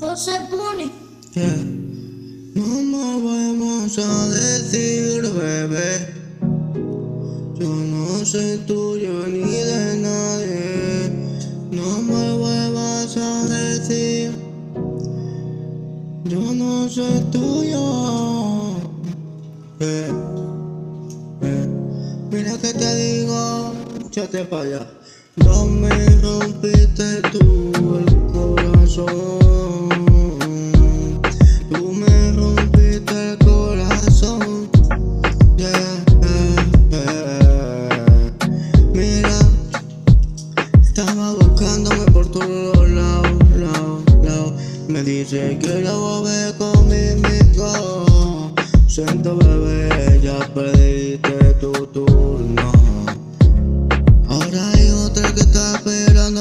José. Yeah. No me vamos a decir, bebé. Yo no soy tuyo ni de nadie. No me vuelvas a decir. Yo no soy tuyo. Que te digo, échate para allá. No me rompiste tú el corazón. Tú me rompiste el corazón. Yeah, yeah. Mira, estaba buscándome por todos lados, lados, lados. Me dice que la volver conmigo. Siento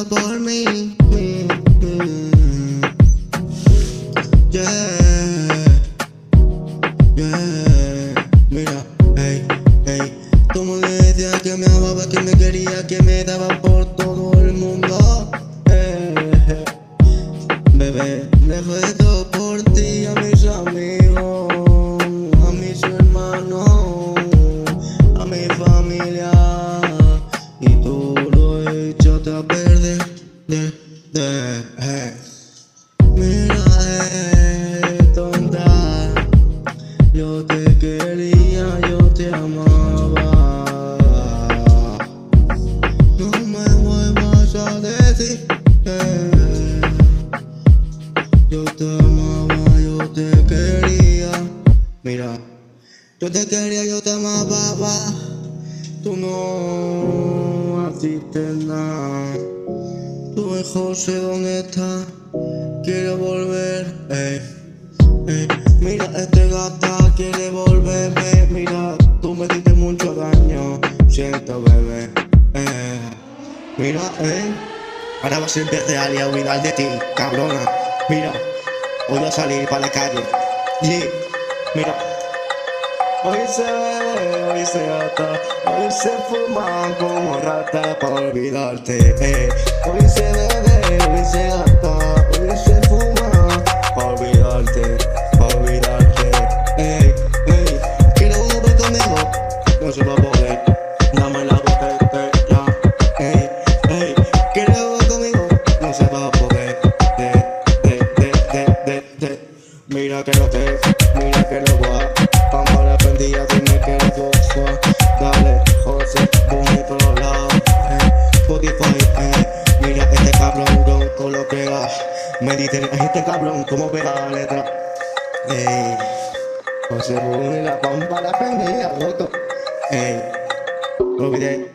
por mí. Yeah, yeah. Mira, hey, hey. Tú me decías que me amaba, que me quería, que me daba por todo el mundo. Eh, bebé, dejé todo por ti, a mis amigos, a mis hermanos, a mi familia. Perder. De, de, eh. Mira, eh, tonta. Yo te quería, yo te amaba. No me vuelvas a decir eh. Yo te amaba, yo te quería. Mira, yo te quería, yo te amaba. Tú no hiciste nada. Tu mejor sé dónde está. Quiero volver. Mira, este gata quiere volverme. Mira, tú me diste mucho daño. Siento, bebé. Eh. Mira, eh. Ahora vas a empezar a olvidar de ti, cabrona. Mira, voy a salir para la calle. Mira. Hoy se bebe, hoy se gata, hoy se fuma como rata para olvidarte. Eh. Hoy se bebe, hoy se gata, Mira que lo que, mira que lo va. Vamos la prendida, dime que lo goza. Dale, José, voy por los lados. Eh, Spotify, eh. Mira este cabrón, bro, con lo que va. Me dice, este cabrón, cómo pega la letra. Ey, José, voy la pompa, la prendida, roto. Ey, olvidé.